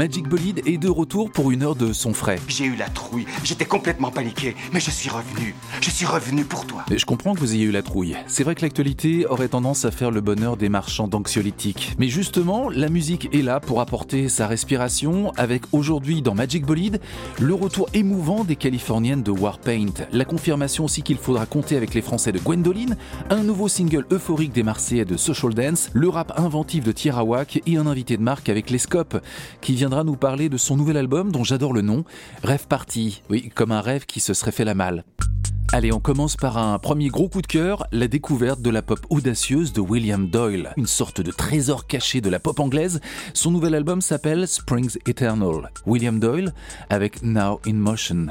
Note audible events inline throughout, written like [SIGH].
Magic Bolide est de retour pour une heure de son frais. J'ai eu la trouille, j'étais complètement paniqué, mais je suis revenu. Je suis revenu pour toi. Et je comprends que vous ayez eu la trouille. C'est vrai que l'actualité aurait tendance à faire le bonheur des marchands d'anxiolytiques. Mais justement, la musique est là pour apporter sa respiration avec aujourd'hui dans Magic Bolide le retour émouvant des Californiennes de Warpaint. La confirmation aussi qu'il faudra compter avec les Français de Gwendoline, un nouveau single euphorique des Marseillais de Social Dance, le rap inventif de Tierawak et un invité de marque avec les Scopes qui nous parler de son nouvel album dont j'adore le nom, Rêve Party. Oui, comme un rêve qui se serait fait la malle. Allez, on commence par un premier gros coup de cœur, la découverte de la pop audacieuse de William Doyle, une sorte de trésor caché de la pop anglaise. Son nouvel album s'appelle Springs Eternal. William Doyle avec Now in Motion.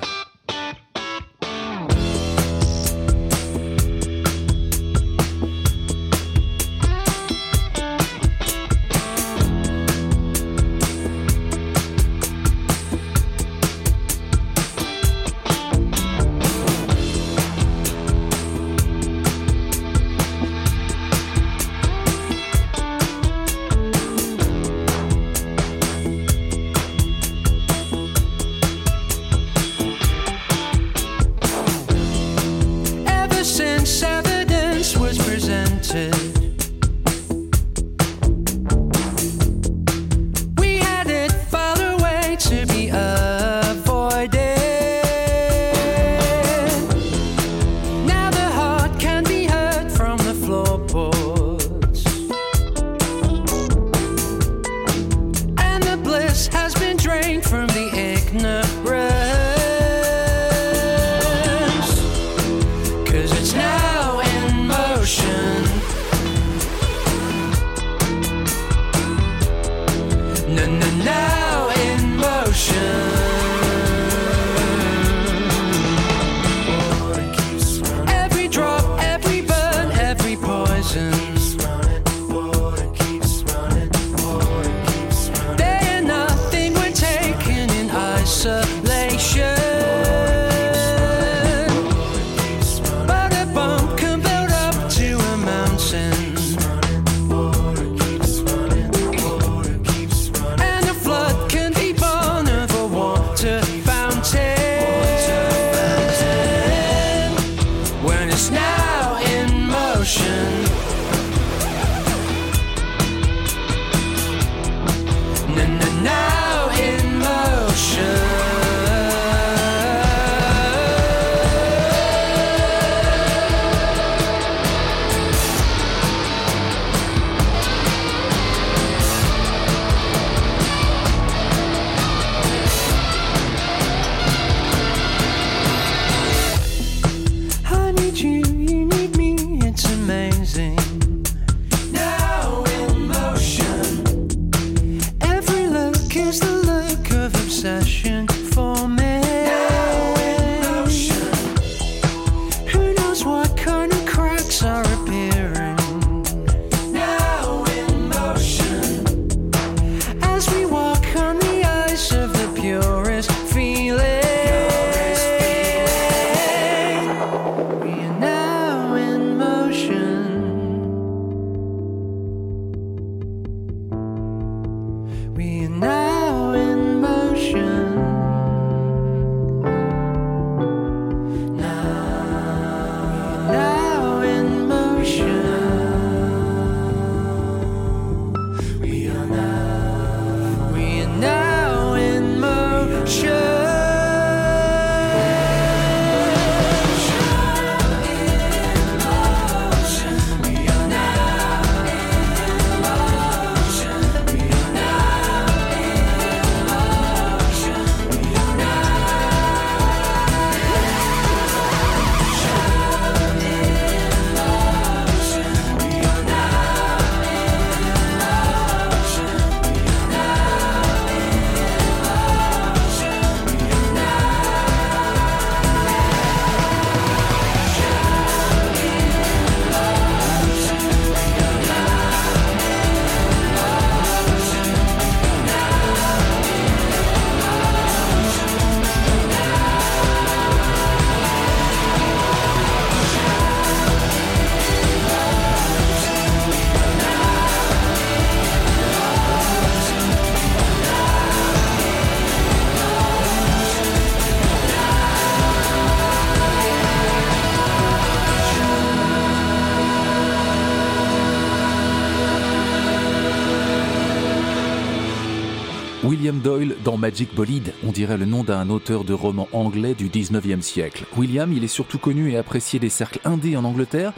Magic Bolide, on dirait le nom d'un auteur de romans anglais du 19e siècle. William, il est surtout connu et apprécié des cercles indés en Angleterre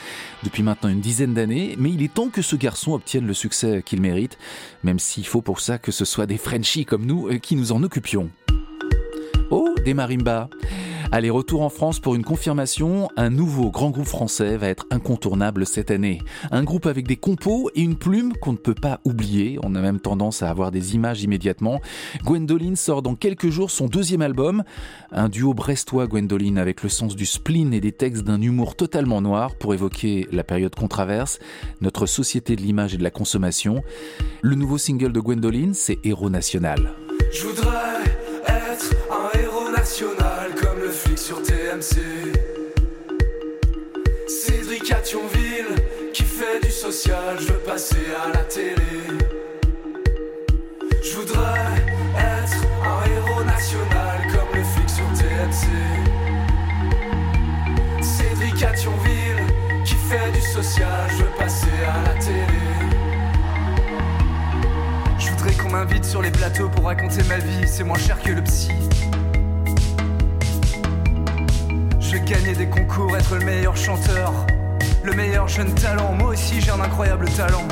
depuis maintenant une dizaine d'années, mais il est temps que ce garçon obtienne le succès qu'il mérite, même s'il faut pour ça que ce soit des Frenchies comme nous euh, qui nous en occupions. Oh, des marimbas Allez, retour en France pour une confirmation. Un nouveau grand groupe français va être incontournable cette année. Un groupe avec des compos et une plume qu'on ne peut pas oublier. On a même tendance à avoir des images immédiatement. Gwendoline sort dans quelques jours son deuxième album. Un duo brestois Gwendoline avec le sens du spleen et des textes d'un humour totalement noir pour évoquer la période qu'on traverse, notre société de l'image et de la consommation. Le nouveau single de Gwendoline, c'est Héros National. Je voudrais être sur TMC. Cédric à qui fait du social, je veux passer à la télé. Je voudrais être un héros national comme le flic sur TMC. Cédric à qui fait du social, je veux passer à la télé. Je voudrais qu'on m'invite sur les plateaux pour raconter ma vie, c'est moins cher que le psy. Je vais gagner des concours, être le meilleur chanteur, le meilleur jeune talent. Moi aussi j'ai un incroyable talent.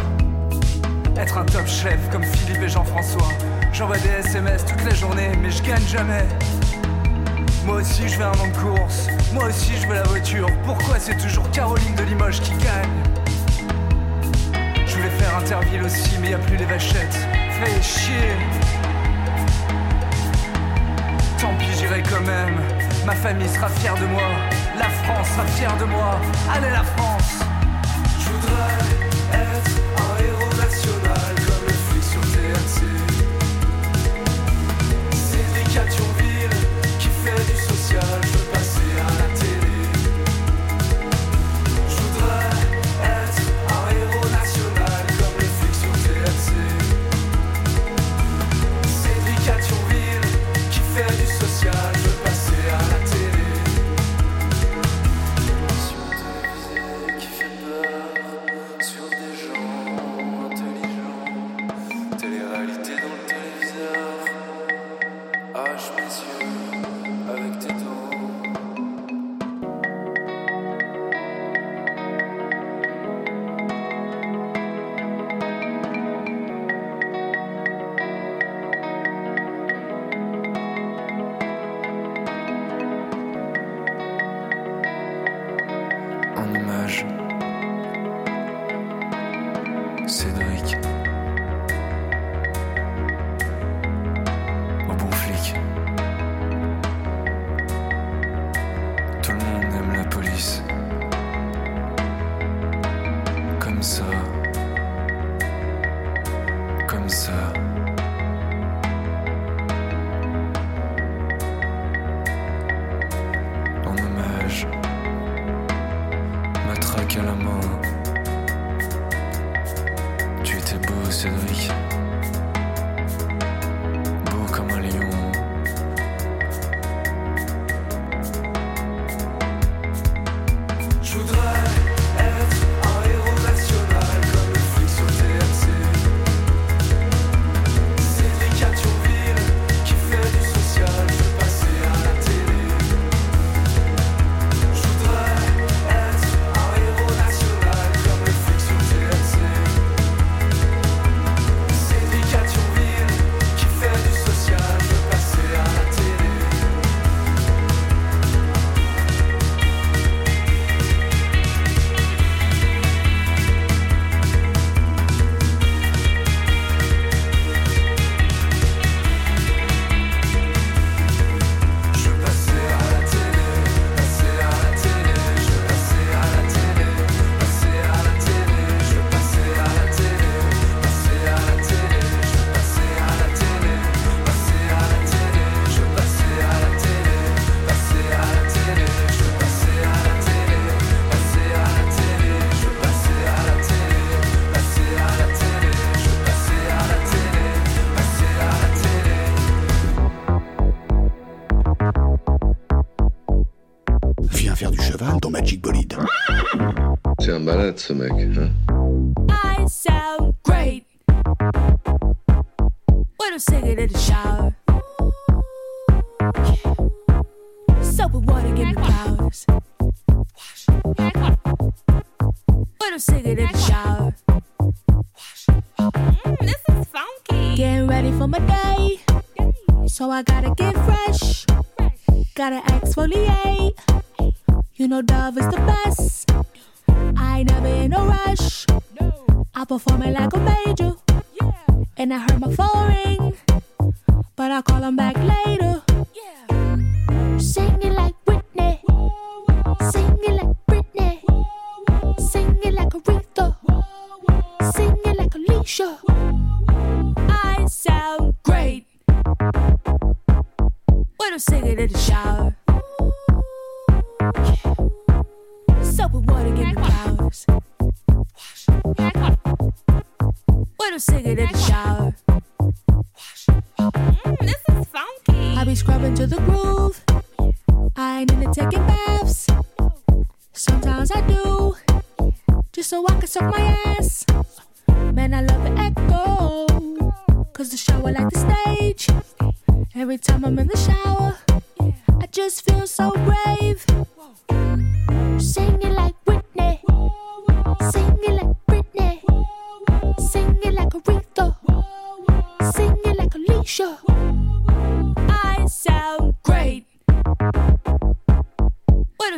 Être un top chef comme Philippe et Jean-François. J'envoie des SMS toute la journée, mais je gagne jamais. Moi aussi je veux un nom de course, moi aussi je veux la voiture. Pourquoi c'est toujours Caroline de Limoges qui gagne? Je voulais faire Interville aussi, mais y a plus les vachettes. Fait chier. Tant pis, j'irai quand même. Ma famille sera fière de moi. La France sera fière de moi. Allez la France un malade ce I sound great. What a Wanna sing it in the shower. Soap and water give me powers. Wanna sing it in the shower. Mm, this is funky. Getting ready for my day. So I gotta get fresh. Gotta exfoliate. Eh? You know Dove is the best. I perform it like a major. And I heard my phone ring. But I'll call him back later.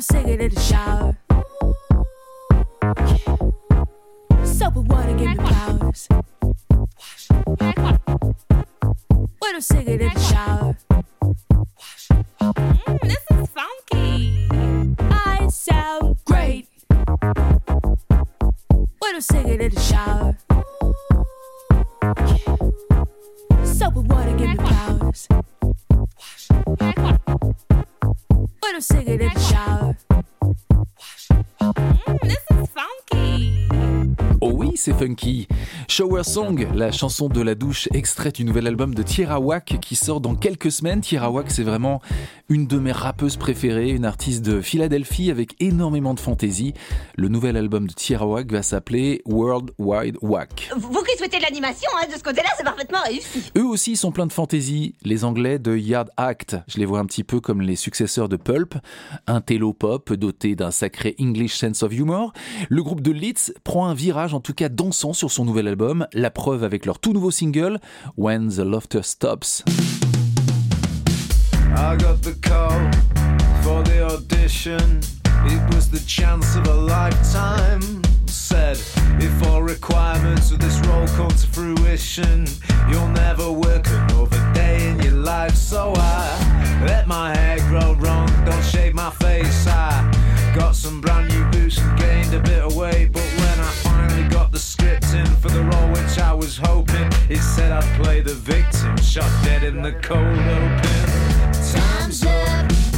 I'm singing in the shower. Soap and water give me powers. When I'm singing in the shower. Funky. Shower Song, la chanson de la douche extraite du nouvel album de Tierra Whack qui sort dans quelques semaines. Tierra Whack, c'est vraiment une de mes rappeuses préférées, une artiste de Philadelphie avec énormément de fantaisie. Le nouvel album de Tierra Whack va s'appeler World Wide Whack. Vous qui souhaitez de l'animation, hein, de ce côté-là, c'est parfaitement réussi. Eux aussi sont pleins de fantaisie. Les Anglais de Yard Act, je les vois un petit peu comme les successeurs de Pulp, un télo pop doté d'un sacré English sense of humor. Le groupe de Leeds prend un virage en tout cas dansant sur son nouvel album, la preuve avec leur tout nouveau single When the Laughter Stops. I got the call for the audition. It was the chance of a lifetime. Said, if all requirements of this role come to fruition, you'll never work another day in your life. So I let my hair grow wrong, don't shave my face. I got some brand new boots and gained a bit of weight. But when I finally got the script in for the role which I was hoping, it said I'd play the victim, shot dead in the cold open. Time's up.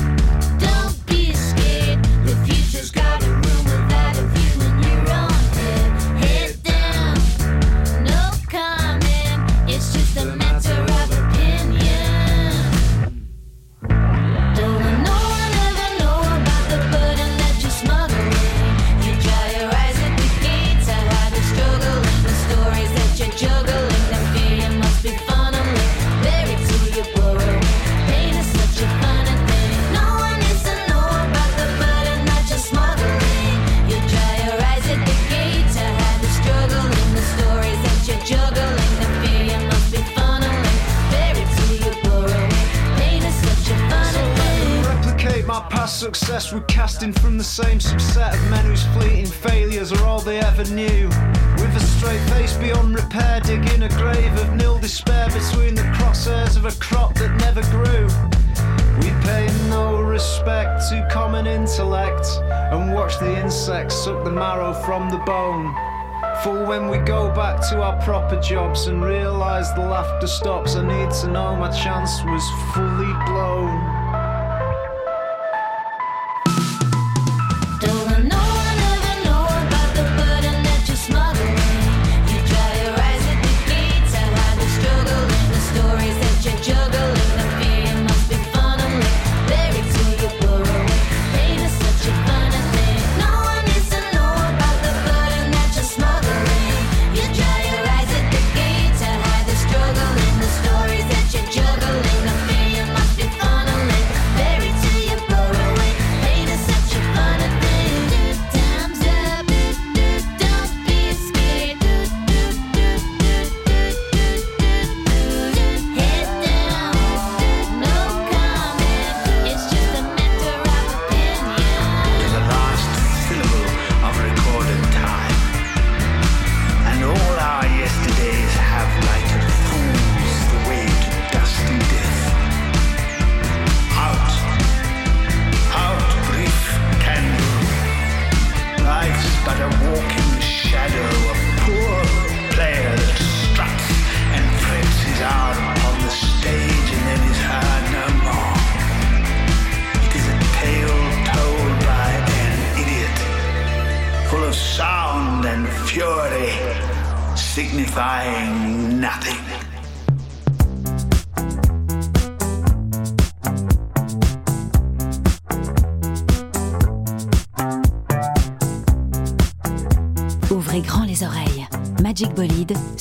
Suck the marrow from the bone. For when we go back to our proper jobs and realise the laughter stops, I need to know my chance was fully blown.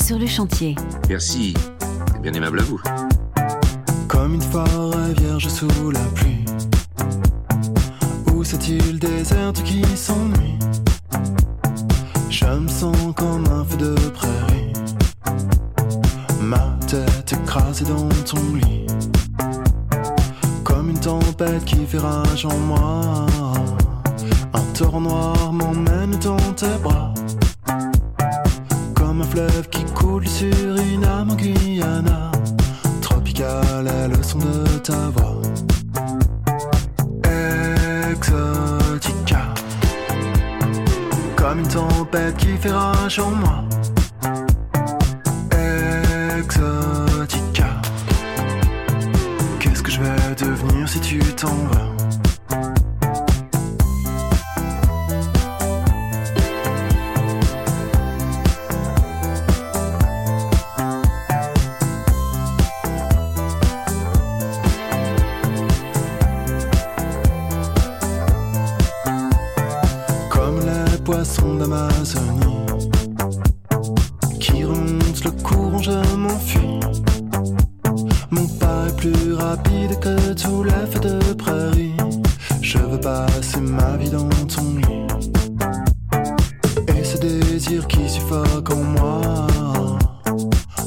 Sur le chantier. Merci. C'est bien aimable à vous. Comme une forêt vierge sous la pluie. Où cette île déserte qui s'ennuie? Je me sens comme un feu de prairie. Ma tête écrasée dans ton lit. Comme une tempête qui fait rage en moi. Un torrent noir m'emmène dans tes bras. Fleuve qui coule sur une âme en Guyana. Tropical est le son de ta voix. Exotica. Comme une tempête qui fait rage en moi. Exotica. Qu'est-ce que je vais devenir si tu t'en?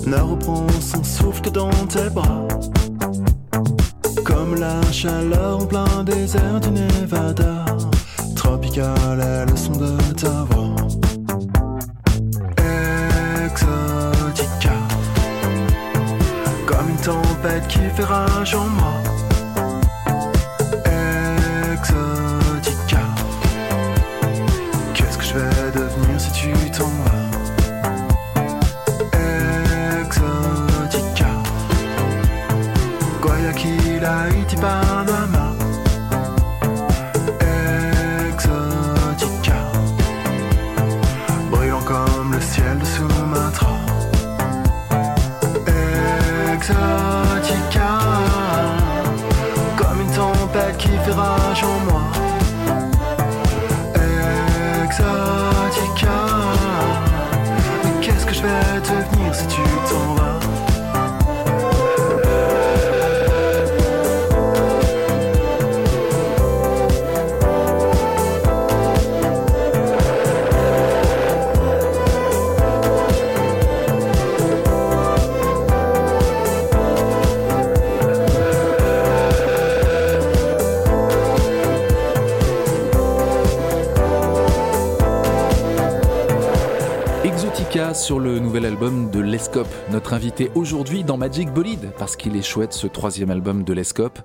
Ne reprend son souffle que dans tes bras. Comme la chaleur en plein désert du Nevada. Tropical est le son de ta voix. Exotica. Comme une tempête qui fait rage en moi. Notre invité aujourd'hui dans Magic Bolide, parce qu'il est chouette ce troisième album de Lescope.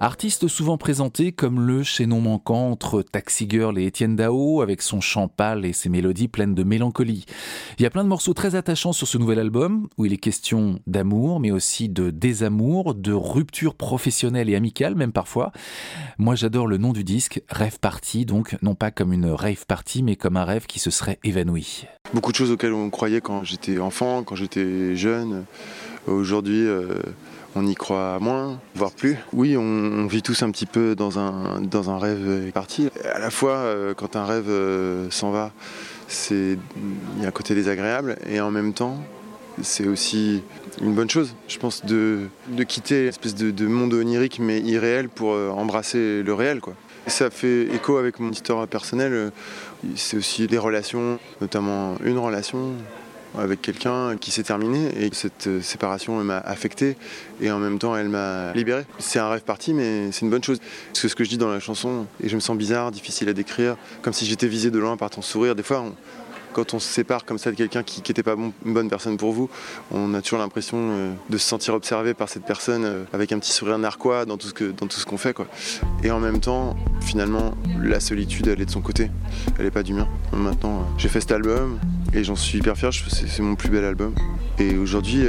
Artiste souvent présenté comme le chaînon manquant entre Taxi Girl et Étienne Dao, avec son chant pâle et ses mélodies pleines de mélancolie. Il y a plein de morceaux très attachants sur ce nouvel album, où il est question d'amour, mais aussi de désamour, de rupture professionnelle et amicale même parfois. Moi j'adore le nom du disque, Rêve Party, donc non pas comme une rave party, mais comme un rêve qui se serait évanoui. Beaucoup de choses auxquelles on croyait quand j'étais enfant, quand j'étais jeune. Aujourd'hui, euh, on y croit moins, voire plus. Oui, on, vit tous un petit peu dans un, dans un rêve parti. À la fois, euh, quand un rêve euh, s'en va, il y a un côté désagréable et en même temps, c'est aussi une bonne chose, je pense, de, de quitter l'espèce de, de monde onirique mais irréel pour euh, embrasser le réel. Quoi. Ça fait écho avec mon histoire personnelle. C'est aussi des relations, notamment une relation avec quelqu'un qui s'est terminée et cette euh, séparation m'a affecté et en même temps elle m'a libéré. C'est un rêve parti mais c'est une bonne chose. Parce que ce que je dis dans la chanson, et je me sens bizarre, difficile à décrire, comme si j'étais visé de loin par ton sourire. Des fois, quand on se sépare comme ça de quelqu'un qui n'était pas une bonne personne pour vous, on a toujours l'impression euh, de se sentir observé par cette personne euh, avec un petit sourire narquois dans tout ce que- dans tout ce qu'on fait. Quoi. Et en même temps, finalement, la solitude, elle est de son côté, elle n'est pas du mien. Maintenant, euh, j'ai fait cet album et j'en suis hyper fier, c'est mon plus bel album. Et aujourd'hui,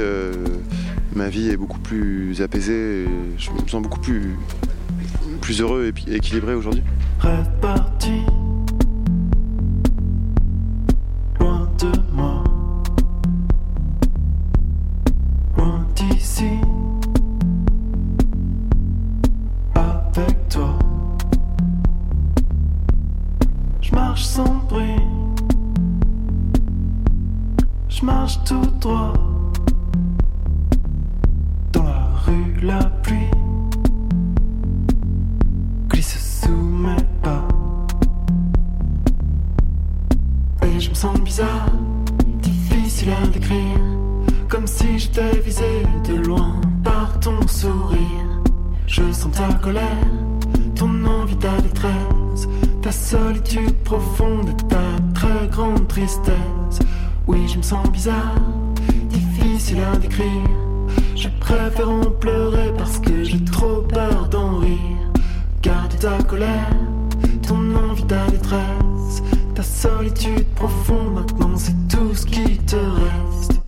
ma vie est beaucoup plus apaisée, je me sens beaucoup plus, plus heureux et équilibré aujourd'hui. Rêve je marche tout droit. Dans la rue, la pluie glisse sous mes pas. Et je me sens bizarre, difficile à décrire. Comme si j'étais visé de loin par ton sourire. Je sens ta colère, ton envie, ta détresse, ta solitude profonde et ta très grande tristesse. Oui, je me sens bizarre, difficile à décrire. Je préfère en pleurer parce que j'ai trop peur d'en rire. Garde ta colère, ton envie, ta détresse, ta solitude profonde. Maintenant, c'est tout ce qui te reste.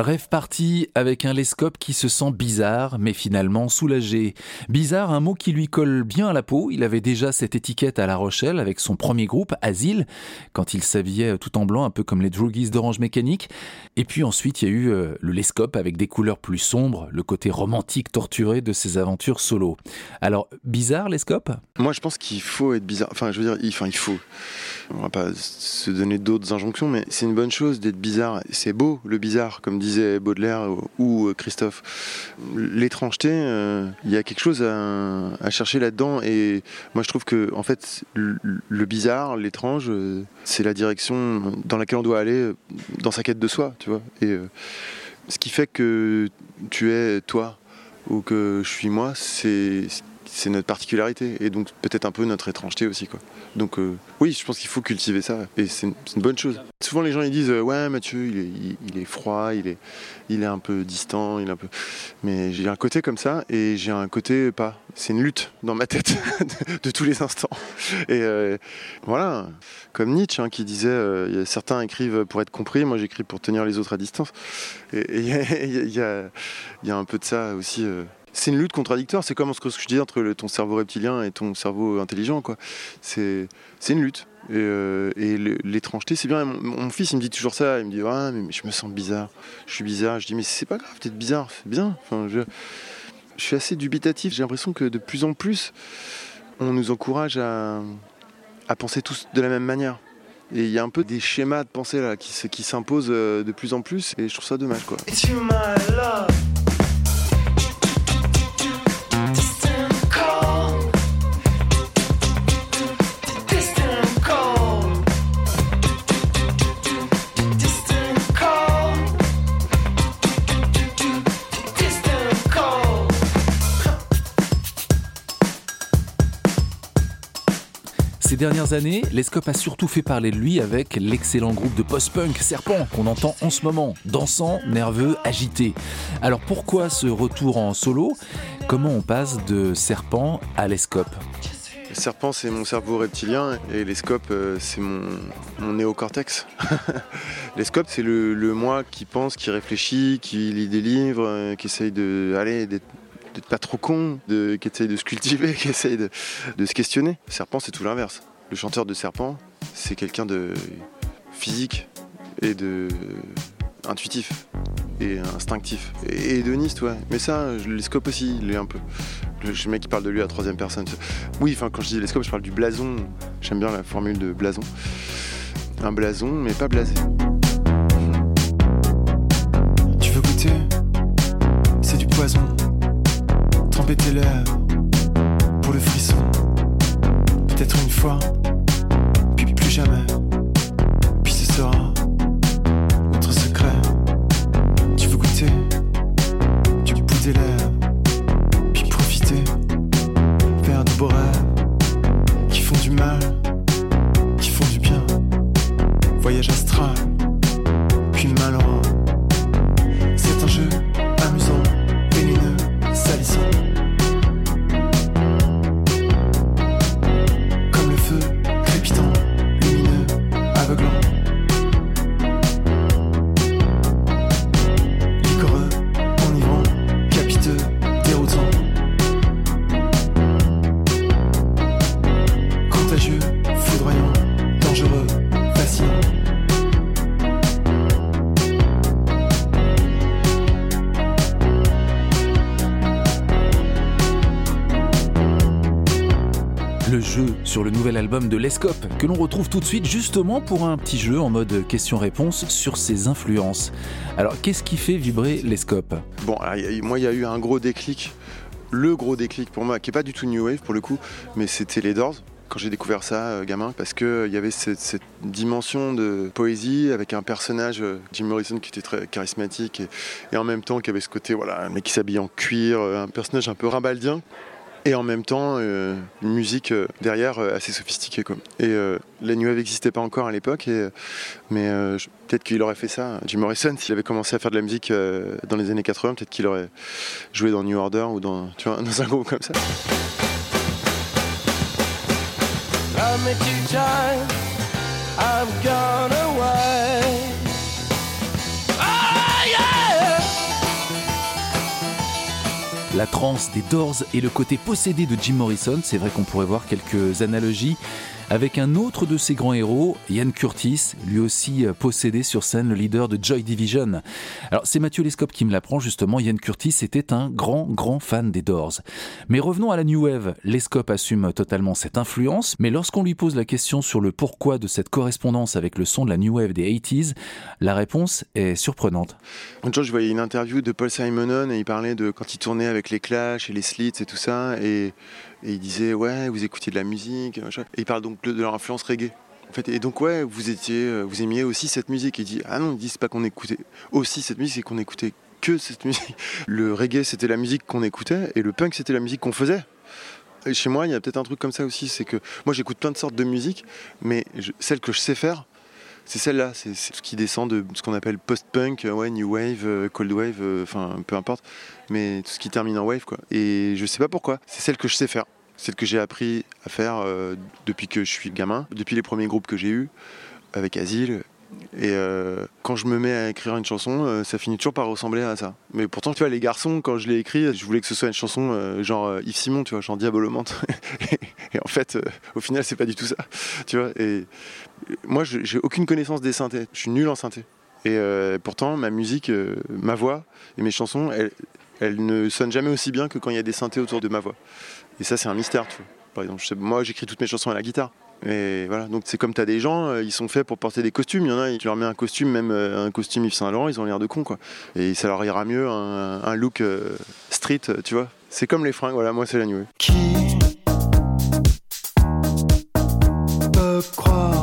Rêve parti avec un lescope qui se sent bizarre, mais finalement soulagé. Bizarre, un mot qui lui colle bien à la peau. Il avait déjà cette étiquette à La Rochelle avec son premier groupe, Asile, quand il s'habillait tout en blanc, un peu comme les Droogies d'Orange Mécanique. Et puis ensuite, il y a eu euh, le lescope avec des couleurs plus sombres, le côté romantique torturé de ses aventures solo. Alors, bizarre, lescope? Moi, je pense qu'il faut être bizarre. Enfin, je veux dire, il, enfin, il faut. On va pas se donner d'autres injonctions, mais c'est une bonne chose d'être bizarre. C'est beau, le bizarre, comme disait Baudelaire ou Christophe. L'étrangeté, euh, il y a quelque chose à, chercher là-dedans. Et moi, je trouve que, en fait, le, bizarre, l'étrange, euh, c'est la direction dans laquelle on doit aller euh, dans sa quête de soi, tu vois. Et euh, ce qui fait que tu es toi ou que je suis moi, c'est c'est notre particularité et donc peut-être un peu notre étrangeté aussi quoi. Donc euh, oui, je pense qu'il faut cultiver ça et c'est une, bonne chose. Souvent les gens ils disent euh, ouais Mathieu il est, froid, il est, il est un peu distant, il est un peu. Mais j'ai un côté comme ça et j'ai un côté pas. C'est une lutte dans ma tête [LAUGHS] de, tous les instants. Et euh, voilà, comme Nietzsche hein, qui disait certains écrivent pour être compris, moi j'écris pour tenir les autres à distance. Et [LAUGHS] il y, y a un peu de ça aussi. C'est une lutte contradictoire. C'est comme ce que je dis entre ton cerveau reptilien et ton cerveau intelligent. quoi. C'est une lutte. Et, euh, l'étrangeté, c'est bien. Mon, fils, il me dit toujours ça. Il me dit ah, mais, je me sens bizarre. Je suis bizarre. Je dis mais c'est pas grave d'être bizarre. C'est bien. Je, suis assez dubitatif. J'ai l'impression que de plus en plus, on nous encourage à, penser tous de la même manière. Et il y a un peu des schémas de pensée là qui, se- qui s'imposent euh, de plus en plus. Et je trouve ça dommage. quoi. Ces dernières années, Lescope a surtout fait parler de lui avec l'excellent groupe de post-punk Serpent qu'on entend en ce moment, dansant, nerveux, agité. Alors pourquoi ce retour en solo? Comment on passe de Serpent à Lescope? Serpent, c'est mon cerveau reptilien et les scopes, euh, c'est mon, néocortex. [LAUGHS] les scopes, c'est le, moi qui pense, qui réfléchit, qui lit des livres, euh, qui essaye de, d'être pas trop con, de, qui essaye de se cultiver, [LAUGHS] qui essaye de, se questionner. Serpent, c'est tout l'inverse. Le chanteur de serpent, c'est quelqu'un de physique et de intuitif et instinctif. Et hédoniste ouais. Mais ça je- les scopes aussi il est un peu. Le mec qui parle de lui à troisième personne. Oui enfin quand je dis les scopes je parle du blason. J'aime bien la formule de blason. Un blason mais pas blasé tes lèvres pour le frisson. Peut-être une fois, Le jeu sur le nouvel album de Lescope que l'on retrouve tout de suite justement pour un petit jeu en mode question-réponse sur ses influences. Alors qu'est-ce qui fait vibrer Lescope? Bon, moi, il y a eu un gros déclic. Le gros déclic pour moi, qui est pas du tout New Wave pour le coup, mais c'était les Doors. Quand j'ai découvert ça, euh, gamin, parce qu'il y avait cette, dimension de poésie avec un personnage, euh, Jim Morrison, qui était très charismatique et, en même temps qui avait ce côté, voilà, un mec qui s'habille en cuir, euh, un personnage un peu rimbaldien. Et en même temps, euh, une musique euh, derrière euh, assez sophistiquée. Quoi. Et la New Wave n'existait pas encore à l'époque, mais peut-être qu'il aurait fait ça. Jim Morrison, s'il avait commencé à faire de la musique dans les années 80, peut-être qu'il aurait joué dans New Order ou dans, tu vois, [LAUGHS] dans un groupe comme ça. La trance des Doors et le côté possédé de Jim Morrison, c'est vrai qu'on pourrait voir quelques analogies avec un autre de ses grands héros, Ian Curtis, lui aussi euh, possédé sur scène, le leader de Joy Division. Alors c'est Mathieu Lescope qui me l'apprend justement, Ian Curtis était un grand grand fan des Doors. Mais revenons à la New Wave, Lescope assume totalement cette influence, mais lorsqu'on lui pose la question sur le pourquoi de cette correspondance avec le son de la New Wave des 80s, la réponse est surprenante. Un jour, je voyais une interview de Paul Simonon et il parlait de quand il tournait avec les Clash et les Slits et tout ça. Et, et il disait, ouais, vous écoutiez de la musique. machin. Et il parle donc de leur influence reggae. Et donc, ouais, vous, étiez, euh, vous aimiez aussi cette musique. Il dit, ah non, il dit, c'est pas qu'on écoutait aussi cette musique, c'est qu'on écoutait que cette musique. [LAUGHS] Le reggae, c'était la musique qu'on écoutait et le punk, c'était la musique qu'on faisait. Et chez moi, il y a peut-être un truc comme ça aussi. C'est que moi, j'écoute plein de sortes de musique, mais celle que je sais faire, c'est celle-là, c'est c'est ce qui descend de ce qu'on appelle post-punk, euh, ouais, new wave, euh, cold wave, euh, enfin peu importe, mais tout ce qui termine en wave quoi. Et je sais pas pourquoi, c'est celle que je sais faire, celle que j'ai appris à faire depuis que je suis gamin, depuis les premiers groupes que j'ai eus avec Asile. Et euh, quand je me mets à écrire une chanson, euh, ça finit toujours par ressembler à ça. Mais pourtant, tu vois, les garçons, quand je l'ai écrit, je voulais que ce soit une chanson euh, genre Yves Simon, tu vois, genre Diabolomante. [LAUGHS] et en fait, au final, c'est pas du tout ça, tu vois. Et moi, j'ai aucune connaissance des synthés. Je suis nul en synthé. Et pourtant, ma musique, ma voix et mes chansons, elles, elles ne sonnent jamais aussi bien que quand il y a des synthés autour de ma voix. Et ça, c'est un mystère, tu vois. Par exemple, moi, j'écris toutes mes chansons à la guitare. Et voilà, donc c'est comme tu as des gens, euh, ils sont faits pour porter des costumes. Il y en a, tu leur mets un costume, même euh, un costume Yves Saint Laurent, ils ont l'air de con, quoi. Et ça leur ira mieux un, look euh, street, tu vois. C'est comme les fringues, voilà, moi, c'est la peut croire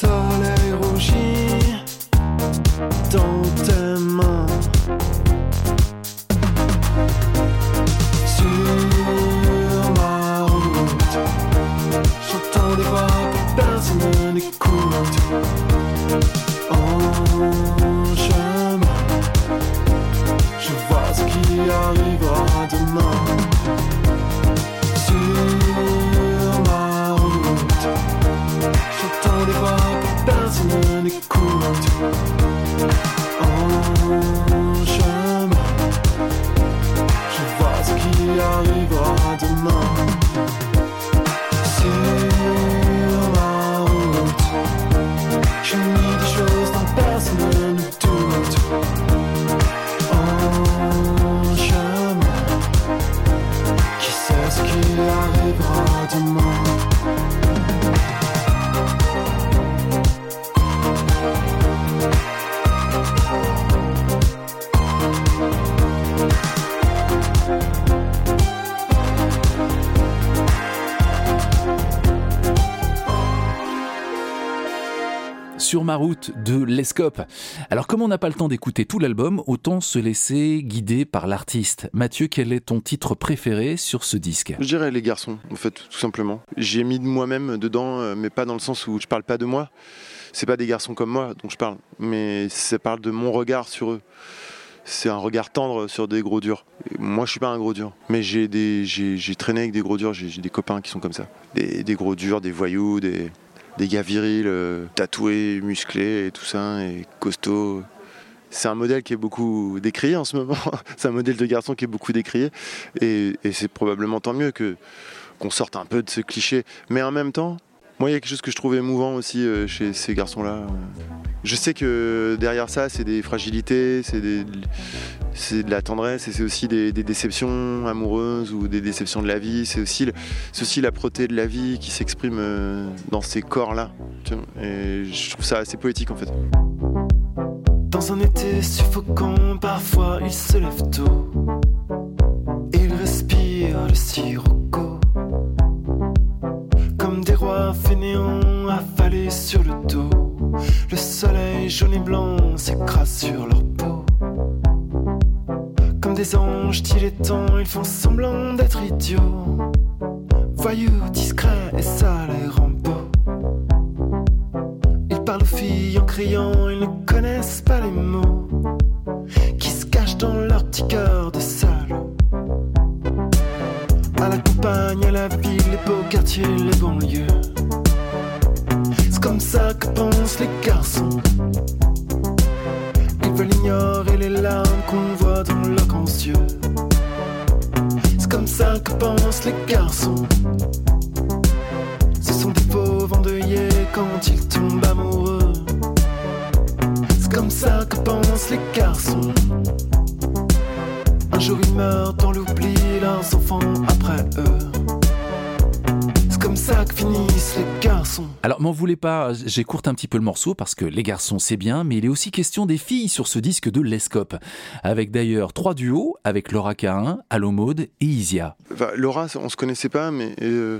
soleil rougit dans tes ma route de Lescope. Alors comme on n'a pas le temps d'écouter tout l'album, autant se laisser guider par l'artiste. Mathieu, quel est ton titre préféré sur ce disque? Je dirais les garçons, en fait, tout simplement. J'ai mis de moi-même dedans, euh, mais pas dans le sens où je parle pas de moi. C'est pas des garçons comme moi dont je parle, mais ça parle de mon regard sur eux. C'est un regard tendre sur des gros durs. Moi, je suis pas un gros dur, mais j'ai traîné avec des gros durs. J'ai, j'ai des copains qui sont comme ça, des, des gros durs, des voyous, des, des gars virils, euh, tatoués, musclés et tout ça, et costauds. C'est un modèle qui est beaucoup décrié en ce moment. [LAUGHS] c'est un modèle de garçon qui est beaucoup décrié, et, c'est probablement tant mieux que qu'on sorte un peu de ce cliché. Mais en même temps, moi, il y a quelque chose que je trouve émouvant aussi euh, chez ces garçons-là. Je sais que derrière ça, c'est des fragilités, c'est des- c'est de la tendresse et c'est aussi des, des déceptions amoureuses ou des déceptions de la vie. C'est aussi, aussi la proté de la vie qui s'exprime euh, dans ces corps-là. Et je trouve ça assez poétique en fait. Dans un été suffocant, parfois il se lève tôt. Il respire le sirocco. Comme des rois fainéants affalés sur le dos. Le soleil jaune et blanc s'écrase sur leur peau. Des anges dilettants, ils font semblant d'être idiots. Voyous, discrets et ça les rend. Ils parlent aux filles en criant, ils ne connaissent pas les mots qui se cachent dans leur petit cœur de salaud. À la campagne, à la ville, les beaux quartiers, les banlieues. C'est comme ça que pensent les garçons. Pensent les garçons. Ce sont des pauvres endeuillés quand ils tombent amoureux. C'est comme ça que pensent les garçons. Un jour ils meurent dans l'oubli, leurs enfants Alors m'en voulez pas, j'écourte un petit peu le morceau parce que les garçons c'est bien, mais il est aussi question des filles sur ce disque de Lescope. Avec d'ailleurs trois duos, avec Laura Cahin, Allo Maude et Isia. Laura, on se connaissait pas, mais euh,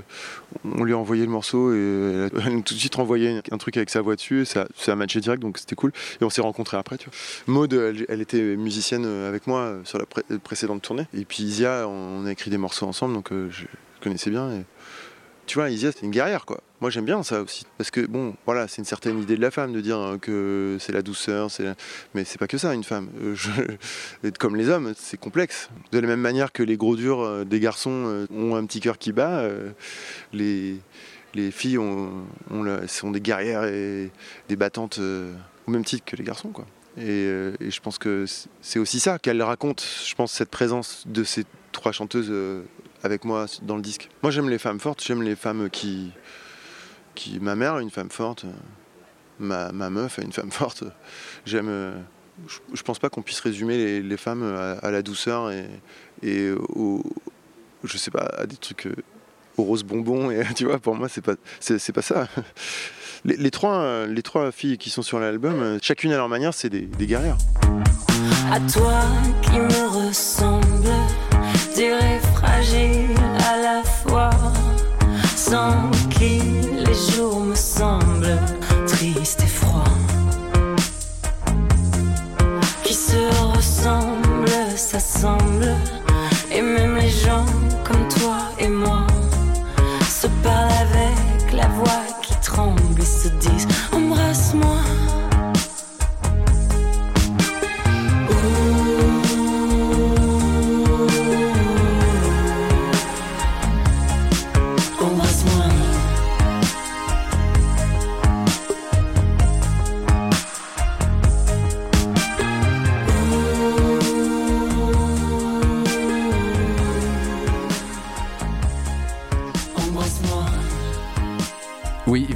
on lui a envoyé le morceau et elle a, tout de suite renvoyé un truc avec sa voix dessus et ça, a matché direct, donc c'était cool. Et on s'est rencontrés après, tu vois. Elle, était musicienne avec moi sur la pré- précédente tournée. Et puis Isia, on a écrit des morceaux ensemble, donc euh, je connaissais bien. Tu vois, Isia, c'est une guerrière, quoi. Moi, j'aime bien ça aussi. Parce que, bon, voilà, c'est une certaine idée de la femme de dire euh, que c'est la douceur, c'est la- mais c'est pas que ça, une femme. Euh, je- [LAUGHS] Comme les hommes, c'est complexe. De la même manière que les gros durs euh, des garçons euh, ont un petit cœur qui bat, les, les filles ont, sont des guerrières et des battantes au même titre que les garçons, quoi. Et, euh, et je pense que c'est- aussi ça qu'elle raconte, je pense, cette présence de ces trois chanteuses euh, avec moi dans le disque. Moi j'aime les femmes fortes, j'aime les femmes qui, qui... Ma mère une femme forte, ma, ma meuf une femme forte. J'aime... euh, Je, pense pas qu'on puisse résumer les, femmes à, la douceur et, et au... Je sais pas, à des trucs... euh, au rose bonbon et [LAUGHS] tu vois pour moi c'est pas c'est pas ça les, les trois euh, les trois filles qui sont sur l'album euh, chacune à leur manière c'est des, des guerrières À toi qui me ressemble, et fragile à la fois, sans qui les jours me semblent tristes et froids. Qui se ressemblent, s'assemblent,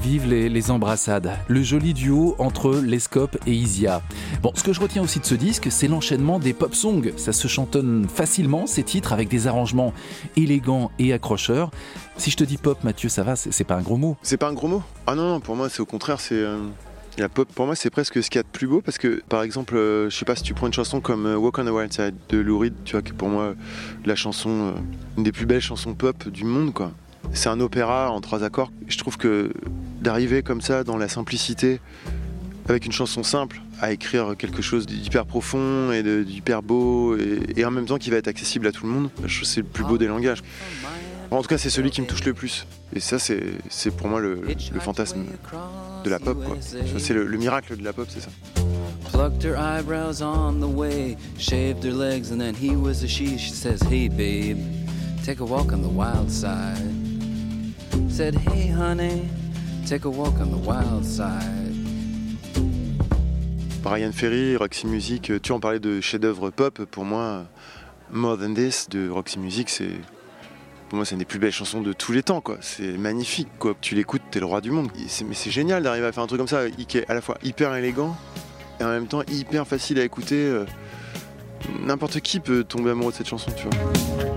Oui, vive les, embrassades. Le joli duo entre Lescope et Isia. Bon, ce que je retiens aussi de ce disque, c'est l'enchaînement des pop songs. Ça se chantonne facilement, ces titres, avec des arrangements élégants et accrocheurs. Si je te dis pop, Mathieu, ça va, c'est pas un gros mot. c'est pas un gros mot? Ah non non pour moi c'est au contraire c'est euh, la pop pour moi c'est presque ce qu'il y a de plus beau parce que par exemple euh, je sais pas si tu prends une chanson comme euh, Walk on the Wild Side de Lou Reed tu vois qui est pour moi la chanson une des plus belles chansons pop du monde quoi c'est un opéra en trois accords je trouve que d'arriver comme ça dans la simplicité avec une chanson simple à écrire quelque chose d'hyper profond et d'hyper beau et, en même temps qui va être accessible à tout le monde. C'est le plus beau des langages. En tout cas c'est celui qui me touche le plus. Et ça c'est pour moi le, fantasme de la pop c'est le, le miracle de la pop c'est ça. Plucked her eyebrows on the way, shaved her legs, and then he was a she. She says, Hey, babe, take a walk on the wild side. Said, Hey, honey, take a walk on the wild side. Brian Ferry Roxy Music. Tu en parlais de chef-d'œuvre pop. Pour moi More Than This de Roxy Music c'est pour moi c'est une des plus belles chansons de tous les temps quoi. C'est magnifique quoi. Tu l'écoutes t'es le roi du monde. Mais c'est génial d'arriver à faire un truc comme ça qui est à la fois hyper élégant et en même temps hyper facile à écouter. Euh, n'importe qui peut tomber amoureux de cette chanson tu vois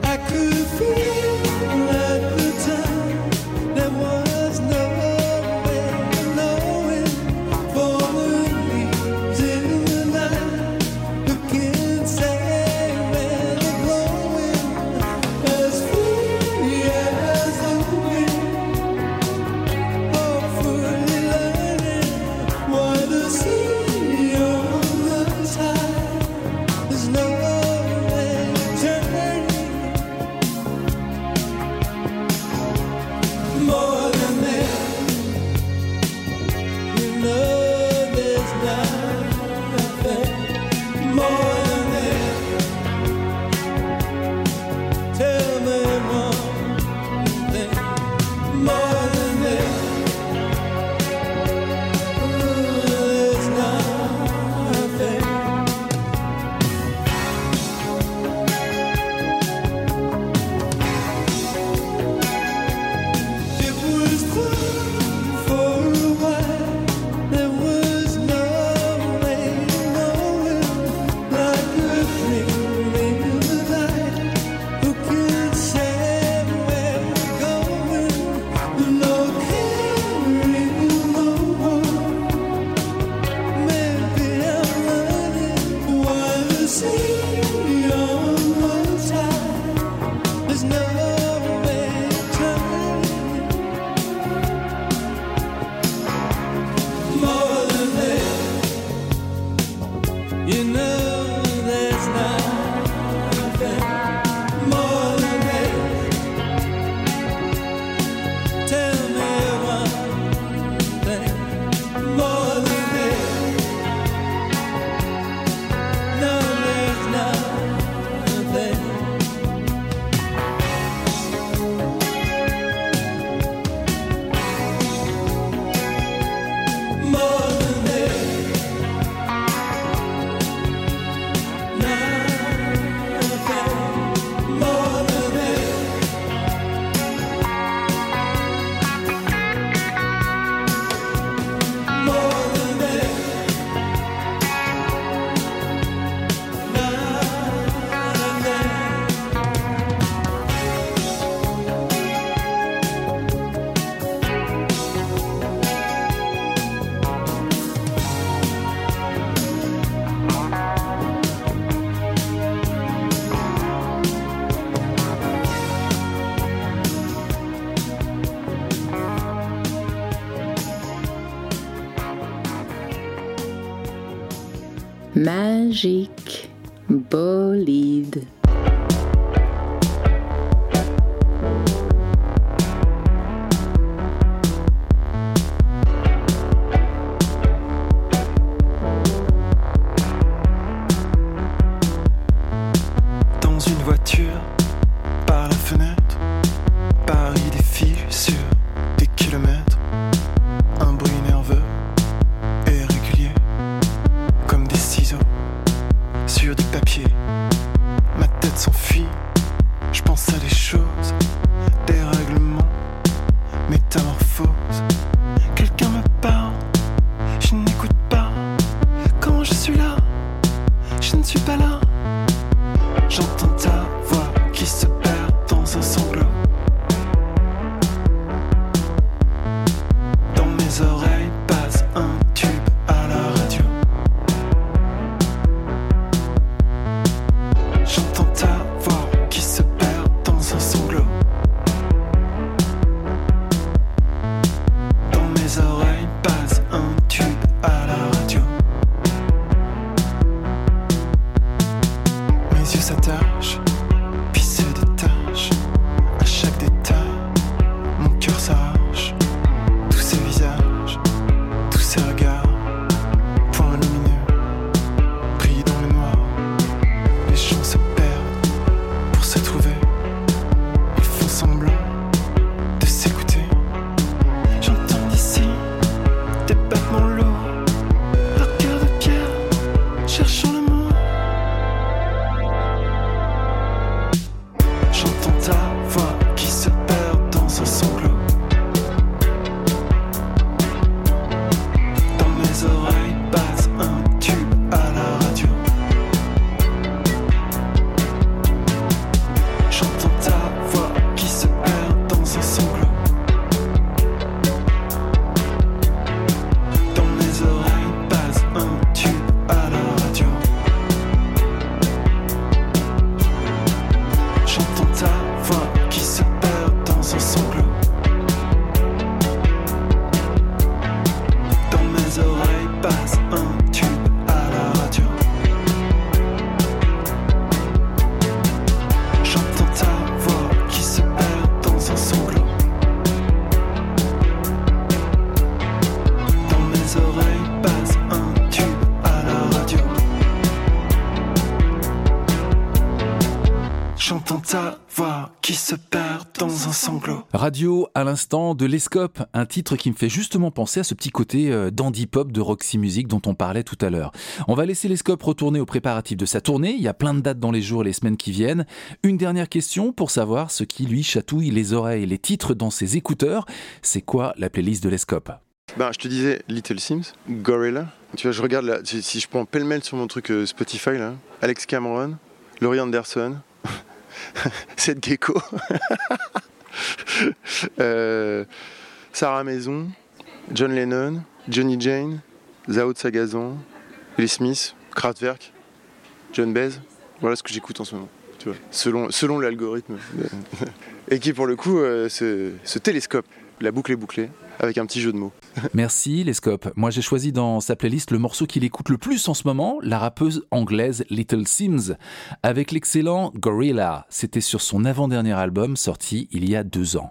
Magic Bolide. Dans une voiture, de l'Escope, un titre qui me fait justement penser à ce petit côté euh, dandy pop de Roxy Music dont on parlait tout à l'heure. On va laisser l'Escope retourner aux préparatifs de sa tournée, il y a plein de dates dans les jours et les semaines qui viennent. Une dernière question pour savoir ce qui lui chatouille les oreilles, les titres dans ses écouteurs, c'est quoi la playlist de l'Escope? Ben, je te disais Little Sims, Gorilla. Tu vois, je regarde là, si, si je prends pêle-mêle sur mon truc euh, Spotify là, Alex Cameron, Laurie Anderson, [LAUGHS] Seth Gecko, [LAUGHS] [LAUGHS] euh, Sarah Maison, John Lennon, Johnny Jane, Zao de Sagazan, Will Smith, Kraftwerk, John Baez. Voilà ce que j'écoute en ce moment. Tu vois, selon, selon l'algorithme. [LAUGHS] Et qui pour le coup euh, se télescope. La boucle est bouclée avec un petit jeu de mots. [LAUGHS] Merci Lescope. Moi j'ai choisi dans sa playlist le morceau qu'il écoute le plus en ce moment, la rappeuse anglaise Little Sims, avec l'excellent Gorilla. C'était sur son avant-dernier album sorti il y a deux ans.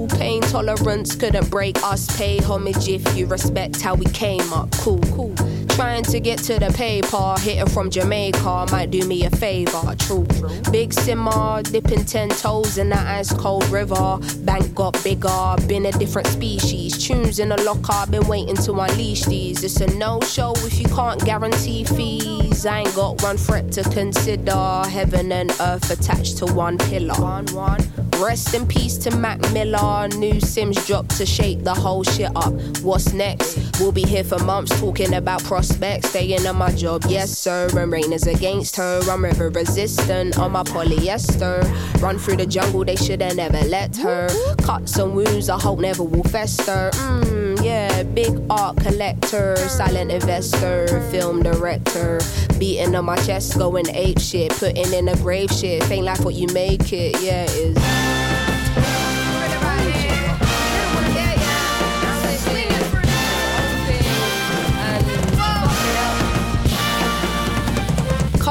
pain tolerance couldn't break us. Pay homage if you respect how we came up. Cool, cool. Trying to get to the paper, hitting from Jamaica might do me a favor. True, big simmer, dipping ten toes in that ice cold river. Bank got bigger, been a different species. Tunes in the locker, been waiting to unleash these. It's a no show if you can't guarantee fees. I ain't got one threat to consider. Heaven and earth attached to one pillar. One, one. Rest in peace to Mac Miller. New Sims dropped to shake the whole shit up. What's next? We'll be here for months talking about prospects. Staying on my job, yes sir. And rain is against her. I'm river resistant on my polyester. Run through the jungle, they shoulda never let her. Cuts and wounds, I hope never will fester. Mmm, yeah, big art collector, silent investor, film director. Beating on my chest, going ape shit, putting in a grave shit. Ain't life what you make it, yeah, it is.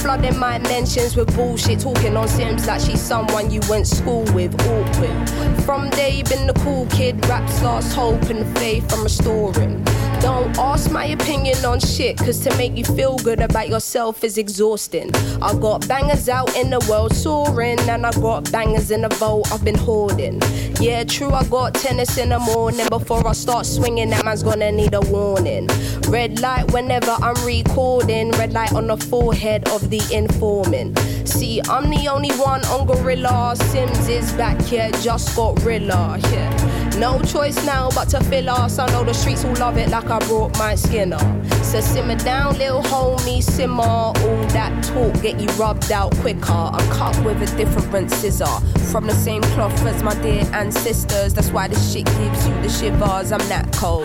flooding my mentions with bullshit. Talking on Sims like she's someone you went school with. Awkward. From day been the cool kid. Raps lost hope and faith I'm restoring. Don't ask my opinion on shit, cause to make you feel good about yourself is exhausting. I got bangers out in the world soaring, and I got bangers in the vault I've been hoarding. Yeah, true, I got tennis in the morning. Before I start swinging, that man's gonna need a warning. Red light whenever I'm recording, red light on the forehead of the informant. See, I'm the only one on Gorilla. Sims is back, yeah, just got Rilla, yeah. No choice now but to fill us. I know the streets will love it like I brought my skin up. So simmer down, little homie, simmer. All that talk get you rubbed out quicker. I'm cut with a different scissor. From the same cloth as my dear ancestors. That's why this shit gives you the shivers. I'm that cold.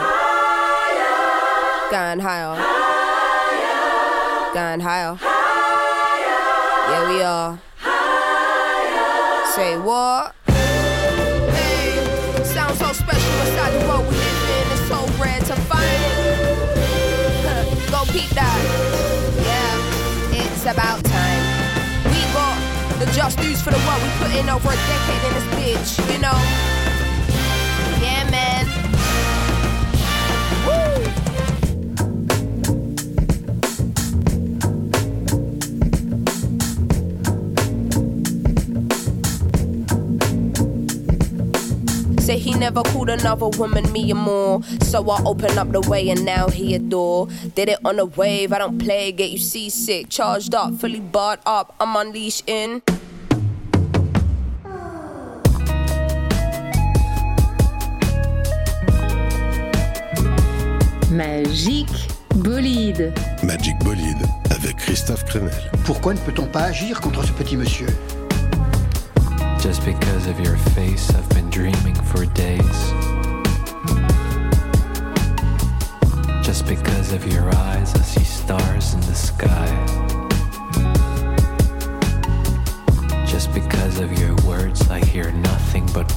Going higher. Going higher. Yeah, we are. Say what? Hey, sounds so special inside the world we live in. It's so rare to find it. [LAUGHS] Go peep that. Yeah, it's about time. We got the just dues for the work we put in over a decade in this bitch, you know? Say he never called another woman me or more. So I open up the way and now he adore. Did it on a wave, I don't play, get you seasick. Charged up, fully barred up, I'm unleashed in. Magique bolide. Magic Bolide avec Christophe Crenel. Pourquoi ne peut-on pas agir contre ce petit monsieur? Just because of your face, I've been dreaming for days. Just because of your eyes, I see stars in the sky. Just because of your words, I hear nothing but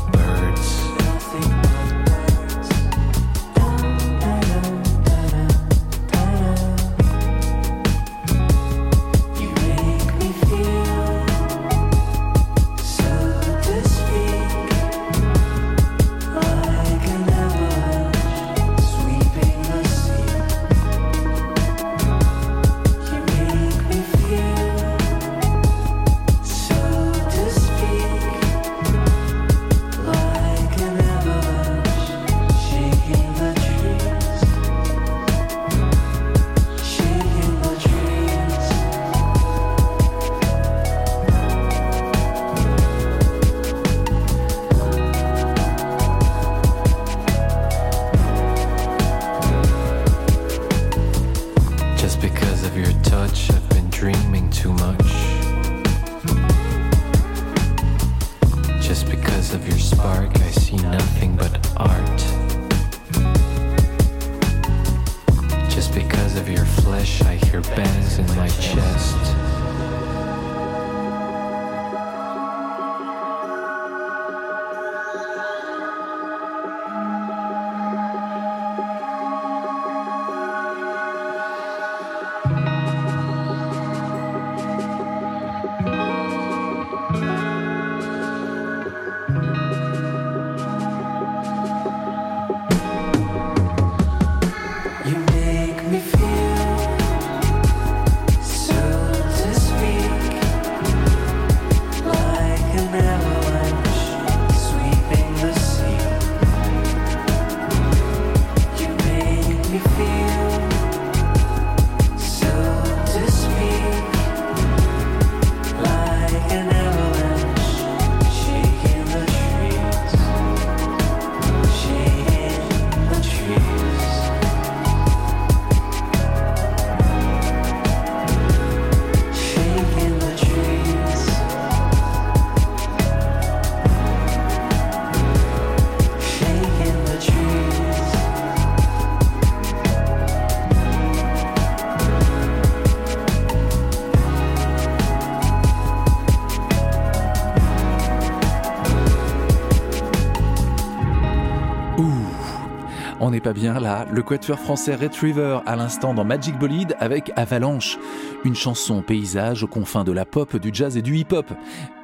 bien là. Le quatuor français Retriever à l'instant dans Magic Bolide avec Avalanche, une chanson paysage aux confins de la pop, du jazz et du hip-hop.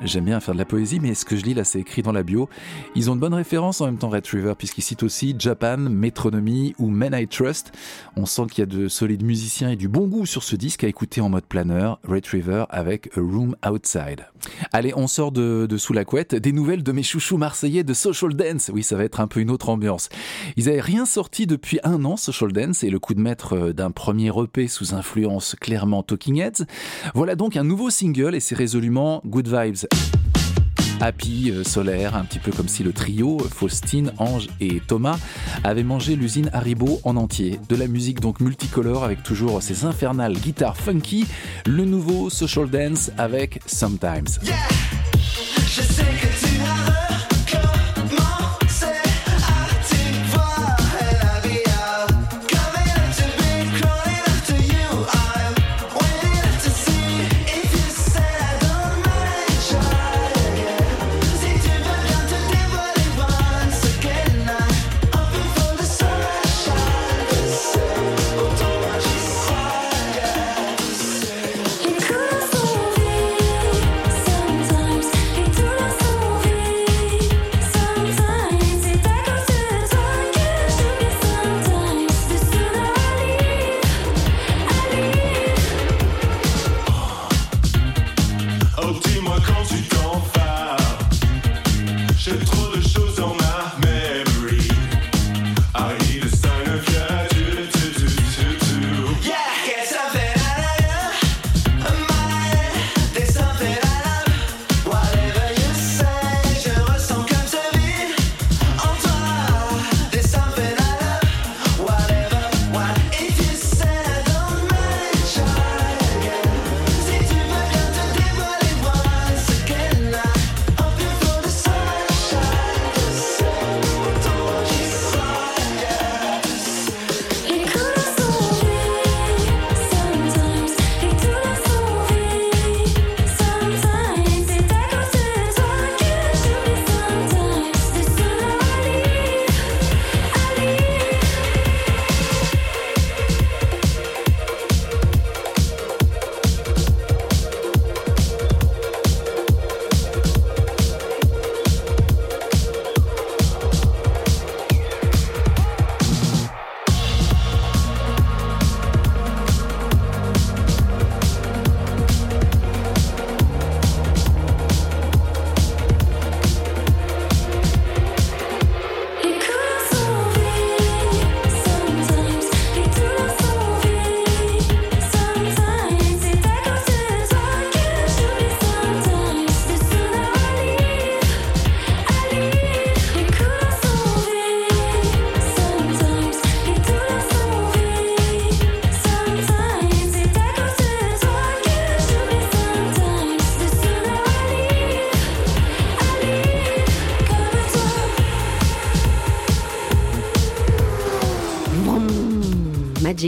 J'aime bien faire de la poésie, mais ce que je lis là, c'est écrit dans la bio. Ils ont de bonnes références en même temps Retriever, puisqu'ils citent aussi Japan, Metronomy ou Men I Trust. On sent qu'il y a de solides musiciens et du bon goût sur ce disque à écouter en mode planeur. Retriever avec A Room Outside. Allez, on sort de, de sous la couette. Des nouvelles de mes chouchous marseillais de Social Dance. Oui, ça va être un peu une autre ambiance. Ils avaient rien sorti depuis un an, Social Dance, et le coup de maître euh, d'un premier EP sous influence clairement Talking Heads. Voilà donc un nouveau single et c'est résolument Good Vibes. Happy, euh, solaire, un petit peu comme si le trio, Faustine, Ange et Thomas, avaient mangé l'usine Haribo en entier. De la musique donc multicolore avec toujours ces infernales guitares funky, le nouveau Social Dance avec Sometimes.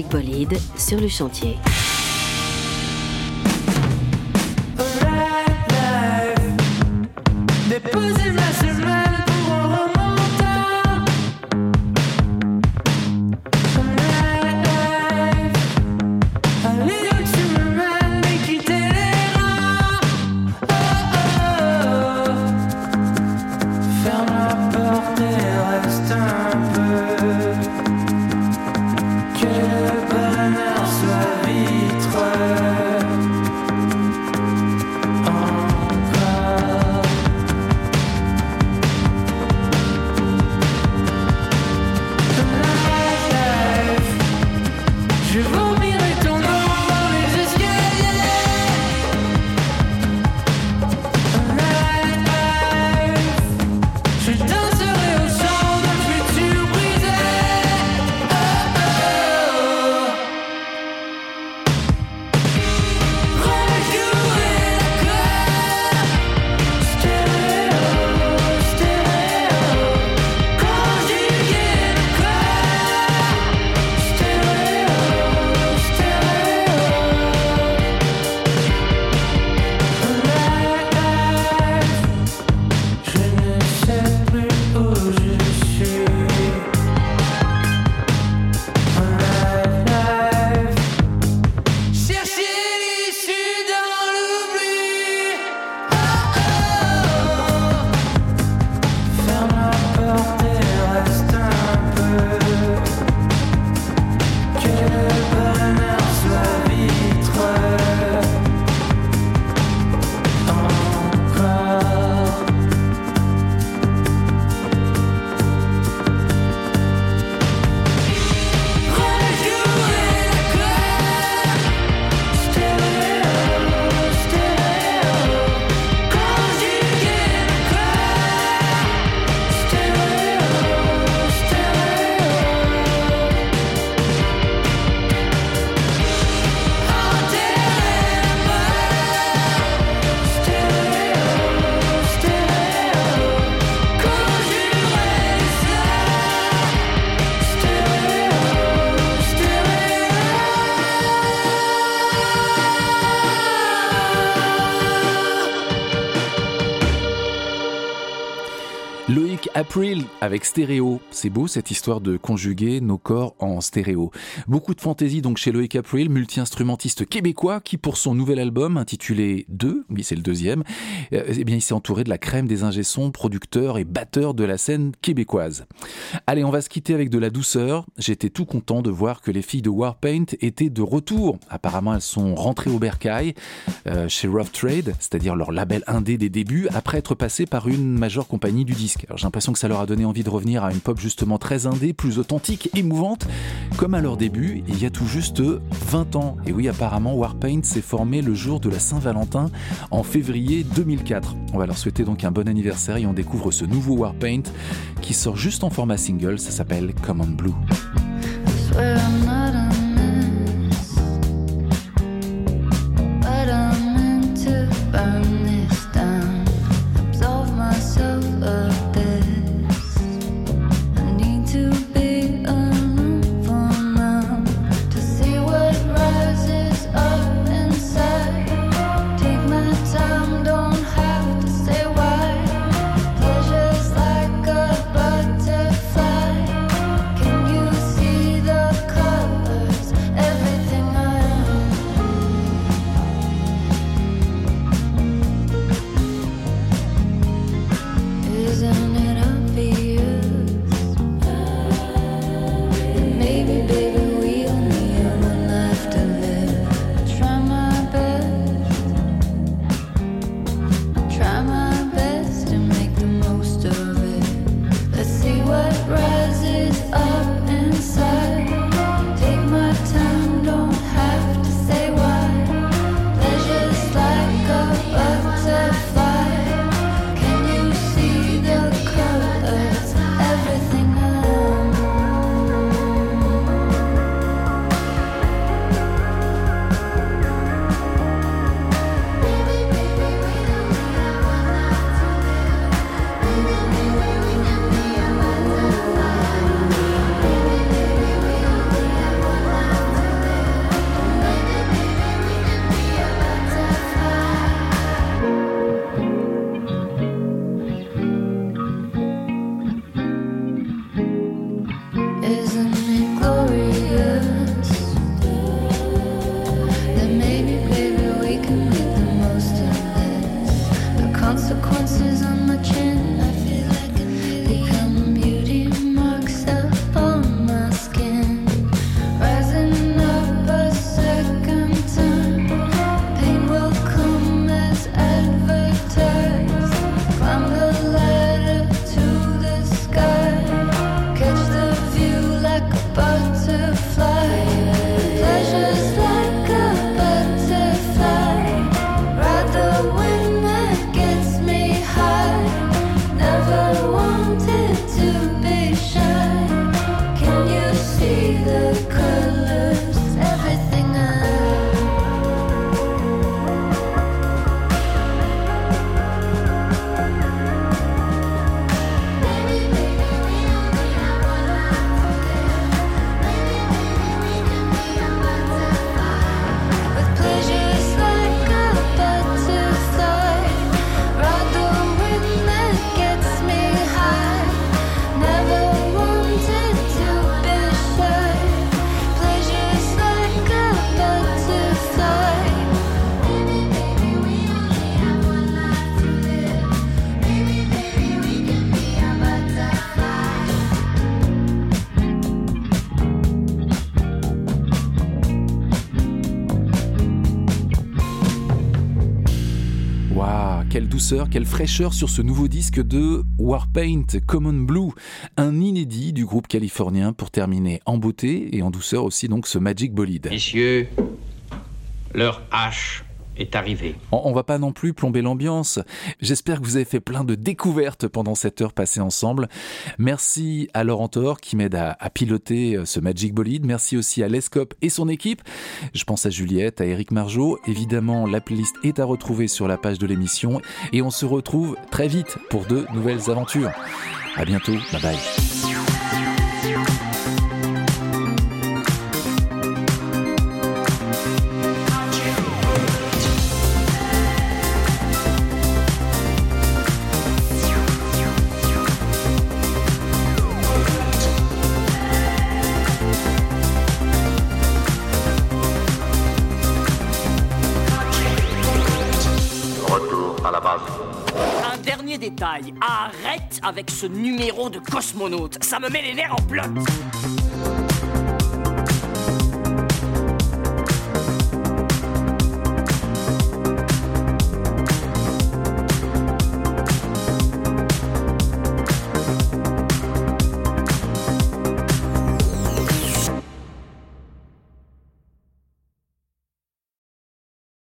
Magic Bolide sur le chantier. April avec stéréo. C'est beau cette histoire de conjuguer nos corps en stéréo. Beaucoup de fantaisie donc chez Loïc April, multi-instrumentiste québécois qui pour son nouvel album intitulé 2, oui c'est le deuxième, euh, eh bien il s'est entouré de la crème des ingé-sons, producteurs et batteurs de la scène québécoise. Allez, on va se quitter avec de la douceur. J'étais tout content de voir que les filles de Warpaint étaient de retour. Apparemment elles sont rentrées au bercail euh, chez Rough Trade, c'est-à-dire leur label indé des débuts, après être passées par une majeure compagnie du disque. Alors j'ai l'impression que ça leur a donné envie de revenir à une pop justement très indé, plus authentique, émouvante, comme à leur début, il y a tout juste 20 ans. Et oui, apparemment, Warpaint s'est formé le jour de la Saint-Valentin en février 2004. On va leur souhaiter donc un bon anniversaire et on découvre ce nouveau Warpaint qui sort juste en format single, ça s'appelle Common Blue. Quelle fraîcheur sur ce nouveau disque de Warpaint Common Blue, un inédit du groupe californien pour terminer en beauté et en douceur aussi donc ce Magic Bolide. Messieurs, leur hache est arrivée. On, on va pas non plus plomber l'ambiance. J'espère que vous avez fait plein de découvertes pendant cette heure passée ensemble. Merci à Laurent Thor qui m'aide à, à piloter euh, ce Magic Bolide. Merci aussi à Lescope et son équipe. Je pense à Juliette, à Eric Margeau. Évidemment, la playlist est à retrouver sur la page de l'émission et on se retrouve très vite pour de nouvelles aventures. À bientôt. Bye bye. Arrête avec ce numéro de cosmonaute. Ça me met les nerfs en plot.